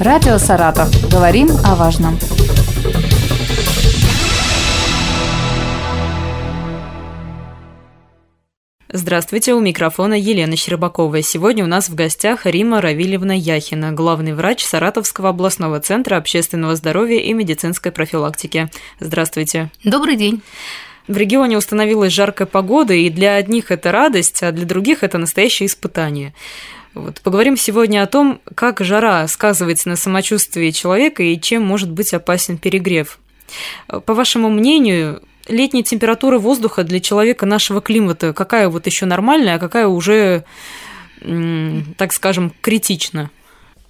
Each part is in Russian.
Радио «Саратов». Говорим о важном. Здравствуйте, у микрофона Елена Щербакова. Сегодня у нас в гостях Рима Равильевна Яхина, главный врач Саратовского областного центра общественного здоровья и медицинской профилактики. Здравствуйте. Добрый день. В регионе установилась жаркая погода, и для одних это радость, а для других это настоящее испытание. Вот. Поговорим сегодня о том, как жара сказывается на самочувствии человека и чем может быть опасен перегрев. По вашему мнению, летняя температура воздуха для человека нашего климата какая вот еще нормальная, а какая уже, так скажем, критична?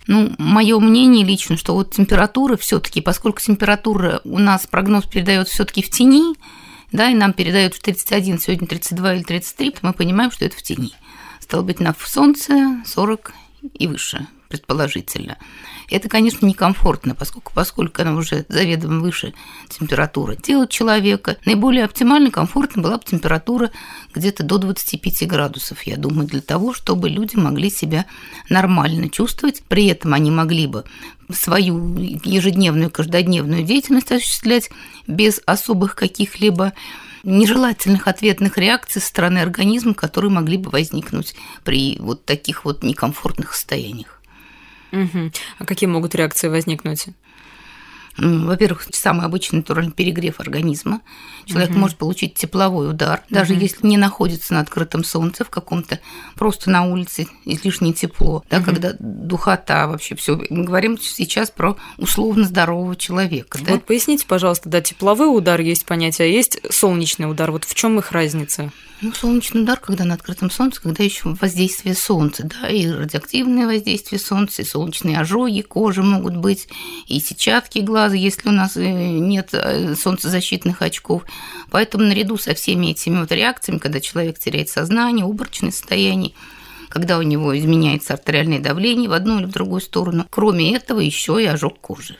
Ну, мое мнение лично, что вот температура все-таки, поскольку температура у нас прогноз передает все-таки в тени, да, и нам передают в 31, сегодня 32 или 33, то мы понимаем, что это в тени. Стало быть, на солнце 40 и выше, предположительно. Это, конечно, некомфортно, поскольку, поскольку она уже заведомо выше температуры тела человека. Наиболее оптимально комфортно была бы температура где-то до 25 градусов, я думаю, для того, чтобы люди могли себя нормально чувствовать. При этом они могли бы свою ежедневную, каждодневную деятельность осуществлять без особых каких-либо нежелательных ответных реакций со стороны организма, которые могли бы возникнуть при вот таких вот некомфортных состояниях. Угу. А какие могут реакции возникнуть? Во-первых, самый обычный натуральный перегрев организма. Человек угу. может получить тепловой удар, даже угу. если не находится на открытом солнце, в каком-то просто на улице излишне тепло, да, угу. когда духота вообще все. Мы говорим сейчас про условно здорового человека. Да? Вот поясните, пожалуйста, да, тепловой удар есть понятие, а есть солнечный удар. Вот в чем их разница? Ну, солнечный удар, когда на открытом солнце, когда еще воздействие солнца, да, и радиоактивное воздействие солнца, и солнечные ожоги кожи могут быть, и сетчатки глаза, если у нас э, нет э, солнцезащитных очков. Поэтому наряду со всеми этими вот реакциями, когда человек теряет сознание, обморочное состояние, когда у него изменяется артериальное давление в одну или в другую сторону, кроме этого еще и ожог кожи.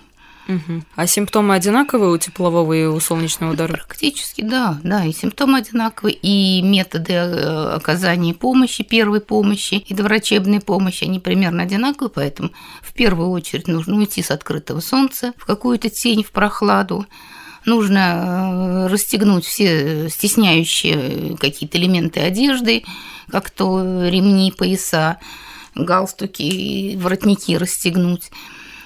Угу. А симптомы одинаковые у теплового и у солнечного удара? Практически, да, да, и симптомы одинаковые, и методы э, оказания помощи, первой помощи и доврачебной помощи, они примерно одинаковые, поэтому в первую очередь нужно уйти с открытого солнца в какую-то тень, в прохладу, нужно э, расстегнуть все стесняющие какие-то элементы одежды, как то ремни, пояса, галстуки, воротники расстегнуть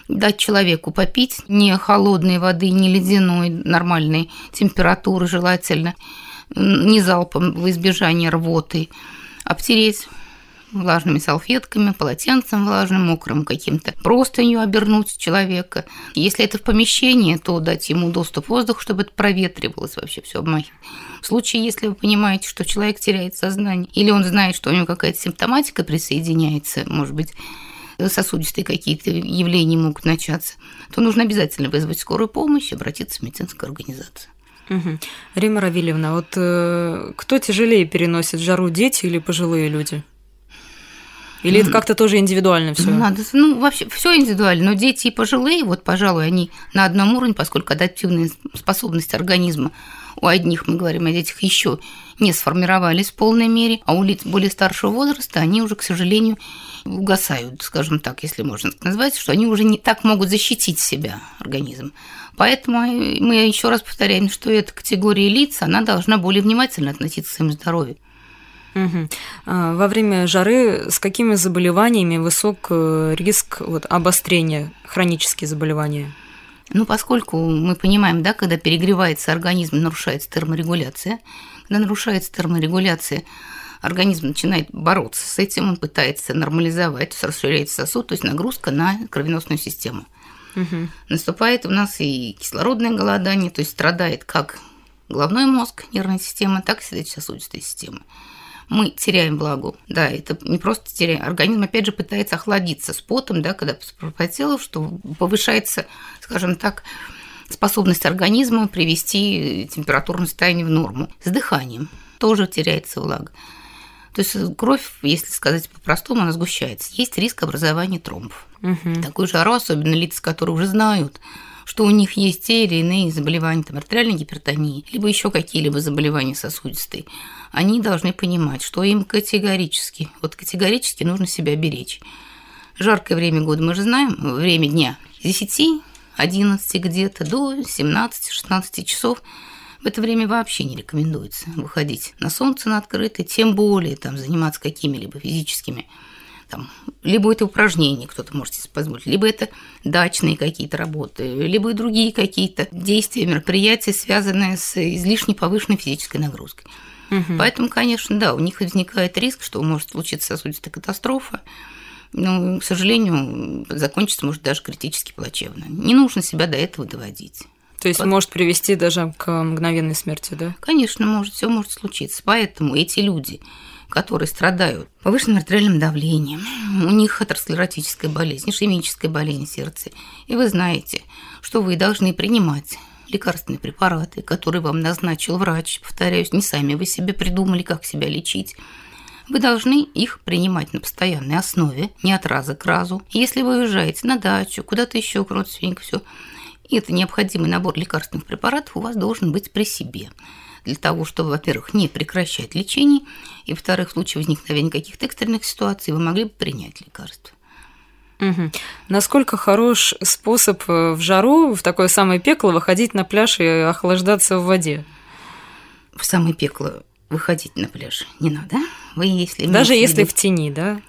дать человеку попить не холодной воды, не ледяной, нормальной температуры желательно, не залпом в избежание рвоты, обтереть влажными салфетками, полотенцем влажным, мокрым каким-то, простынью обернуть человека. Если это в помещении, то дать ему доступ воздуха, чтобы это проветривалось вообще все обмахивать. В случае, если вы понимаете, что человек теряет сознание, или он знает, что у него какая-то симптоматика присоединяется, может быть, сосудистые какие-то явления могут начаться, то нужно обязательно вызвать скорую помощь и обратиться в медицинскую организацию. Угу. Рима Равильевна, вот э, кто тяжелее переносит жару, дети или пожилые люди? Или это как-то тоже индивидуально все? Надо, ну, вообще все индивидуально, но дети и пожилые, вот, пожалуй, они на одном уровне, поскольку адаптивная способность организма у одних, мы говорим о детях, еще не сформировались в полной мере, а у лиц более старшего возраста они уже, к сожалению, угасают, скажем так, если можно так назвать, что они уже не так могут защитить себя, организм. Поэтому мы еще раз повторяем, что эта категория лиц, она должна более внимательно относиться к своему здоровью. Угу. Во время жары с какими заболеваниями высок э, риск вот, обострения хронические заболевания? Ну, поскольку мы понимаем, да, когда перегревается организм, нарушается терморегуляция, когда нарушается терморегуляция, организм начинает бороться с этим, он пытается нормализовать, расширяется сосуд, то есть нагрузка на кровеносную систему. Угу. Наступает у нас и кислородное голодание, то есть страдает как головной мозг, нервная система, так и сердечно-сосудистая система мы теряем влагу. Да, это не просто теряем. Организм, опять же, пытается охладиться с потом, да, когда пропотело, что повышается, скажем так, способность организма привести температурное состояние в норму. С дыханием тоже теряется влага. То есть кровь, если сказать по-простому, она сгущается. Есть риск образования тромбов. Угу. Такую жару, особенно лица, которые уже знают, что у них есть те или иные заболевания, там, артериальной гипертонии, либо еще какие-либо заболевания сосудистые, они должны понимать, что им категорически, вот категорически нужно себя беречь. жаркое время года мы же знаем, время дня с 10, 11 где-то до 17-16 часов. В это время вообще не рекомендуется выходить на солнце на открытое, тем более там заниматься какими-либо физическими там, либо это упражнения, кто-то может себе позволить, либо это дачные какие-то работы, либо и другие какие-то действия, мероприятия, связанные с излишней повышенной физической нагрузкой. Угу. Поэтому, конечно, да, у них возникает риск, что может случиться сосудистая катастрофа. Но, к сожалению, закончится может даже критически плачевно. Не нужно себя до этого доводить. То есть вот. может привести даже к мгновенной смерти, да? Конечно, может, все может случиться. Поэтому эти люди, которые страдают повышенным артериальным давлением, у них атеросклеротическая болезнь, ишемическая болезнь сердца. И вы знаете, что вы должны принимать лекарственные препараты, которые вам назначил врач. Повторяюсь, не сами вы себе придумали, как себя лечить. Вы должны их принимать на постоянной основе, не от раза к разу. Если вы уезжаете на дачу, куда-то еще к родственнику, все, и это необходимый набор лекарственных препаратов у вас должен быть при себе для того, чтобы, во-первых, не прекращать лечение, и, во-вторых, в случае возникновения каких-то экстренных ситуаций вы могли бы принять лекарство. Угу. Насколько хорош способ э, в жару, в такое самое пекло, выходить на пляж и охлаждаться в воде? В самое пекло выходить на пляж не надо. Вы, если Даже если в тени, да?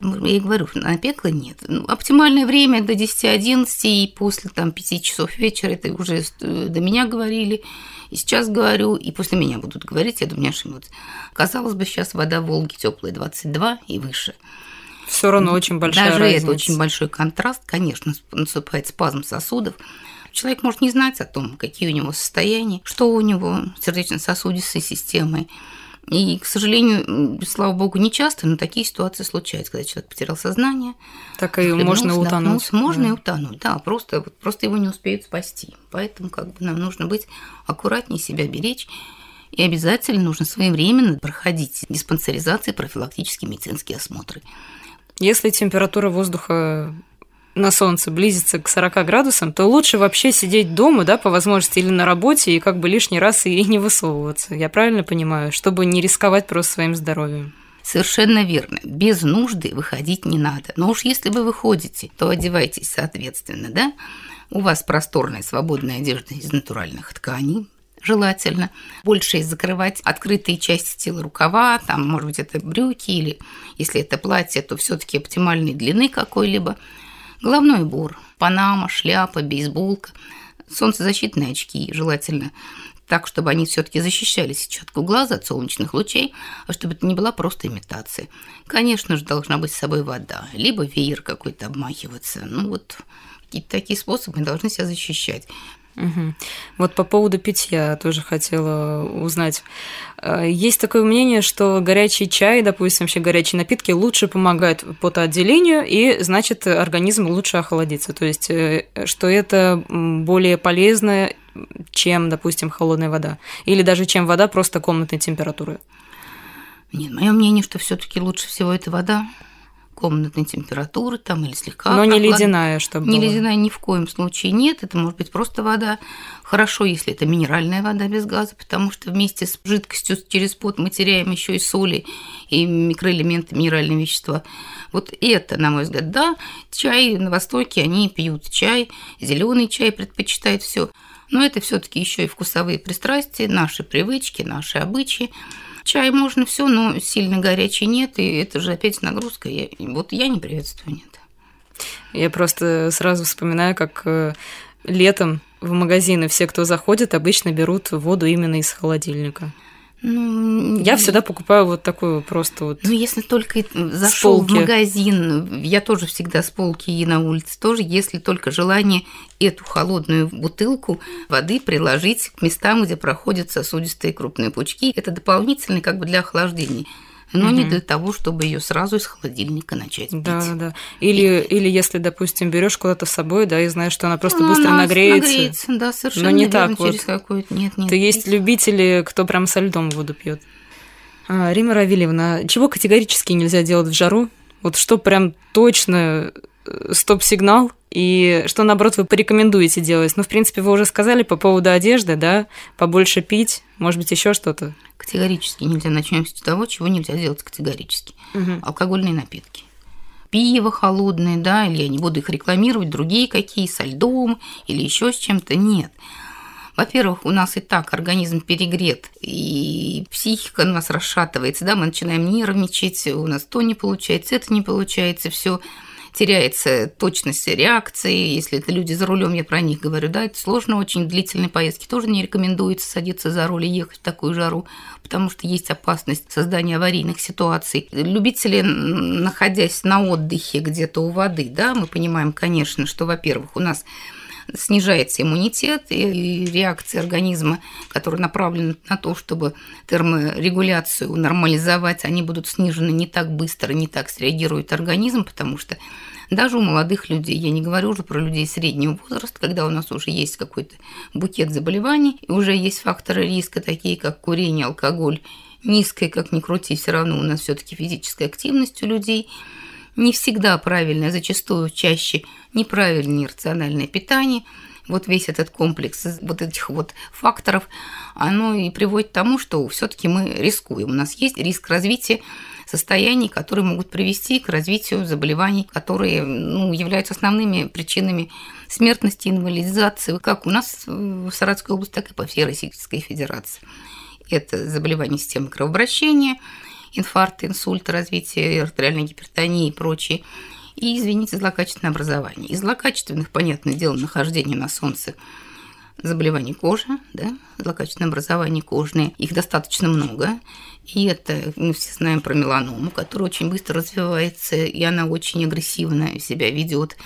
Я и говорю, на пекло нет. Ну, оптимальное время до 10-11 и после там, 5 часов вечера, это уже э, до меня говорили, и сейчас говорю, и после меня будут говорить, я думаю, не ошибутся. Казалось бы, сейчас вода Волги теплая 22 и выше. Все равно очень большая Даже разница. это очень большой контраст, конечно, наступает спазм сосудов. Человек может не знать о том, какие у него состояния, что у него сердечно-сосудистой системой. И, к сожалению, слава богу, не часто, но такие ситуации случаются, когда человек потерял сознание. Так и можно утонуть. Можно да. и утонуть, да, просто, просто его не успеют спасти. Поэтому как бы нам нужно быть аккуратнее, себя беречь. И обязательно нужно своевременно проходить диспансеризации, профилактические медицинские осмотры. Если температура воздуха на солнце близится к 40 градусам, то лучше вообще сидеть дома, да, по возможности, или на работе, и как бы лишний раз и не высовываться. Я правильно понимаю? Чтобы не рисковать просто своим здоровьем. Совершенно верно. Без нужды выходить не надо. Но уж если вы выходите, то одевайтесь соответственно, да? У вас просторная свободная одежда из натуральных тканей, желательно. Больше закрывать открытые части тела рукава, там, может быть, это брюки или, если это платье, то все таки оптимальной длины какой-либо. Головной убор, панама, шляпа, бейсболка, солнцезащитные очки желательно так, чтобы они все-таки защищали сетчатку глаза от солнечных лучей, а чтобы это не была просто имитация. Конечно же, должна быть с собой вода, либо веер какой-то обмахиваться. Ну вот какие-то такие способы должны себя защищать. Угу. Вот по поводу питья тоже хотела узнать. Э, есть такое мнение, что горячий чай, допустим, вообще горячие напитки лучше помогают потоотделению, и значит организм лучше охладится. То есть, э, что это более полезно, чем, допустим, холодная вода. Или даже чем вода просто комнатной температуры. Нет, мое мнение, что все-таки лучше всего это вода комнатной температуры там или слегка. Но не ледяная, чтобы Не была. ледяная ни в коем случае нет. Это может быть просто вода. Хорошо, если это минеральная вода без газа, потому что вместе с жидкостью через пот мы теряем еще и соли и микроэлементы, минеральные вещества. Вот это, на мой взгляд, да, чай на Востоке, они пьют чай, зеленый чай предпочитают все. Но это все-таки еще и вкусовые пристрастия, наши привычки, наши обычаи. Чай можно все, но сильно горячий нет, и это же опять нагрузка. Я, вот я не приветствую, нет. Я просто сразу вспоминаю, как э, летом в магазины все, кто заходит, обычно берут воду именно из холодильника. Ну, я всегда покупаю вот такую просто вот. Ну, если только зашел в магазин, я тоже всегда с полки и на улице тоже, если только желание эту холодную бутылку воды приложить к местам, где проходят сосудистые крупные пучки, это дополнительный как бы для охлаждения но угу. не для того, чтобы ее сразу из холодильника начать пить. Да, да. Или, и... или если, допустим, берешь куда-то с собой, да, и знаешь, что она просто ну, быстро она нагреется. нагреется. Да, совершенно. Но не верно, так вот. Через какой-то нет, нет. То есть любители, кто прям со льдом воду пьет. А, Рима Равильевна, чего категорически нельзя делать в жару? Вот что прям точно э, стоп-сигнал, и что, наоборот, вы порекомендуете делать? Ну, в принципе, вы уже сказали по поводу одежды, да, побольше пить, может быть, еще что-то. Категорически нельзя. Начнем с того, чего нельзя делать категорически. Угу. Алкогольные напитки. пиво холодное, да, или я не буду их рекламировать, другие какие, со льдом или еще с чем-то. Нет. Во-первых, у нас и так организм перегрет, и психика у нас расшатывается, да, мы начинаем нервничать, у нас то не получается, это не получается, все теряется точность реакции. Если это люди за рулем, я про них говорю, да, это сложно очень. Длительные поездки тоже не рекомендуется садиться за руль и ехать в такую жару, потому что есть опасность создания аварийных ситуаций. Любители, находясь на отдыхе где-то у воды, да, мы понимаем, конечно, что, во-первых, у нас снижается иммунитет и реакции организма, которые направлены на то, чтобы терморегуляцию нормализовать, они будут снижены не так быстро, не так среагирует организм, потому что даже у молодых людей, я не говорю уже про людей среднего возраста, когда у нас уже есть какой-то букет заболеваний, и уже есть факторы риска, такие как курение, алкоголь, низкая, как ни крути, все равно у нас все-таки физическая активность у людей – не всегда правильное, зачастую чаще неправильное рациональное питание. Вот весь этот комплекс вот этих вот факторов, оно и приводит к тому, что все-таки мы рискуем. У нас есть риск развития состояний, которые могут привести к развитию заболеваний, которые ну, являются основными причинами смертности, инвалидизации, как у нас в Саратовской области, так и по всей Российской Федерации. Это заболевания системы кровообращения – инфаркт, инсульт, развитие артериальной гипертонии и прочее. И, извините, злокачественное образование. Из злокачественных, понятное дело, нахождение на солнце заболеваний кожи, да, злокачественное образование кожные, их достаточно много. И это мы все знаем про меланому, которая очень быстро развивается, и она очень агрессивно себя ведет.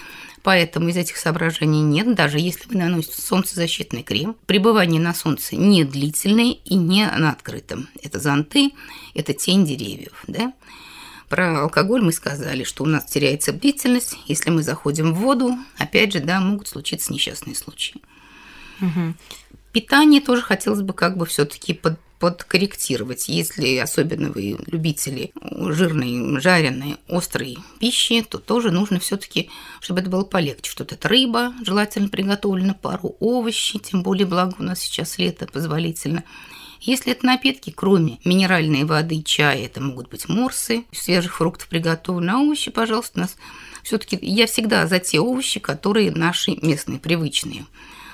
Поэтому из этих соображений нет, даже если вы наносите солнцезащитный крем. Пребывание на солнце не длительное и не на открытом. Это зонты, это тень деревьев. Да? Про алкоголь мы сказали, что у нас теряется бдительность. Если мы заходим в воду, опять же, да, могут случиться несчастные случаи. Угу. Питание тоже хотелось бы как бы все-таки под подкорректировать. Если особенно вы любители жирной, жареной, острой пищи, то тоже нужно все таки чтобы это было полегче. Что-то это рыба, желательно приготовлена, пару овощей, тем более, благо у нас сейчас лето позволительно. Если это напитки, кроме минеральной воды и чая, это могут быть морсы, свежих фруктов приготовлены, а овощи, пожалуйста, у нас все таки я всегда за те овощи, которые наши местные, привычные.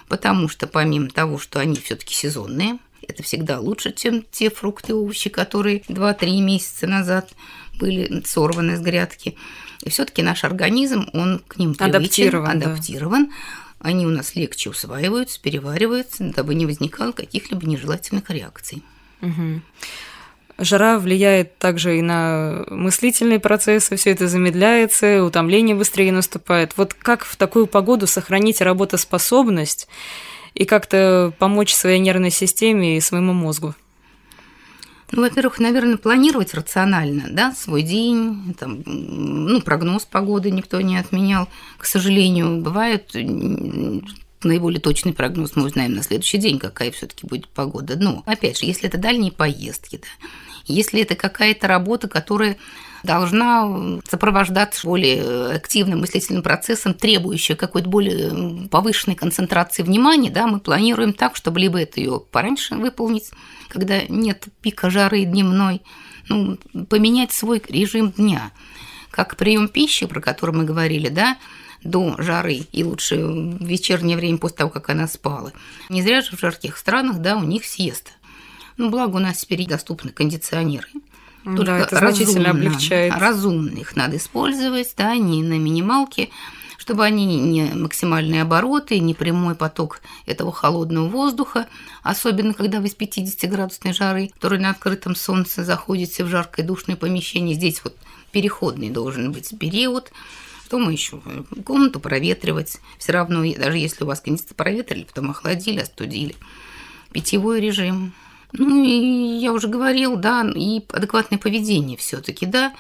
Потому что помимо того, что они все таки сезонные, это всегда лучше, чем те фрукты и овощи, которые 2-3 месяца назад были сорваны с грядки. И все-таки наш организм, он к ним привычен, адаптирован. адаптирован. Да. Они у нас легче усваиваются, перевариваются, дабы не возникало каких-либо нежелательных реакций. Угу. Жара влияет также и на мыслительные процессы, все это замедляется, утомление быстрее наступает. Вот как в такую погоду сохранить работоспособность и как-то помочь своей нервной системе и своему мозгу? Ну, во-первых, наверное, планировать рационально, да, свой день, там, ну, прогноз погоды никто не отменял. К сожалению, бывает наиболее точный прогноз мы узнаем на следующий день, какая все-таки будет погода. Но, опять же, если это дальние поездки, да, если это какая-то работа, которая должна сопровождаться более активным мыслительным процессом, требующим какой-то более повышенной концентрации внимания, да, мы планируем так, чтобы либо это ее пораньше выполнить, когда нет пика жары дневной, ну, поменять свой режим дня. Как прием пищи, про который мы говорили, да, до жары и лучше в вечернее время после того, как она спала. Не зря же в жарких странах, да, у них съеста. Ну, благо у нас теперь доступны кондиционеры. Только да, это значительно разумно, облегчает. Разумно их надо использовать, да, не на минималке, чтобы они не максимальные обороты, не прямой поток этого холодного воздуха, особенно когда вы с 50-градусной жары, который на открытом солнце заходите в жаркое душное помещение. Здесь вот переходный должен быть период. Что мы еще? Комнату проветривать. Все равно, даже если у вас кондиционер проветрили, потом охладили, остудили. Питьевой режим – ну, и я уже говорил, да, и адекватное поведение все таки да,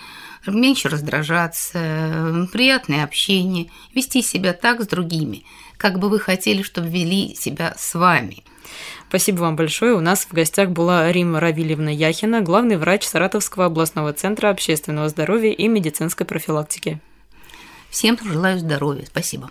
меньше раздражаться, приятное общение, вести себя так с другими, как бы вы хотели, чтобы вели себя с вами. Спасибо вам большое. У нас в гостях была Рима Равильевна Яхина, главный врач Саратовского областного центра общественного здоровья и медицинской профилактики. Всем желаю здоровья. Спасибо.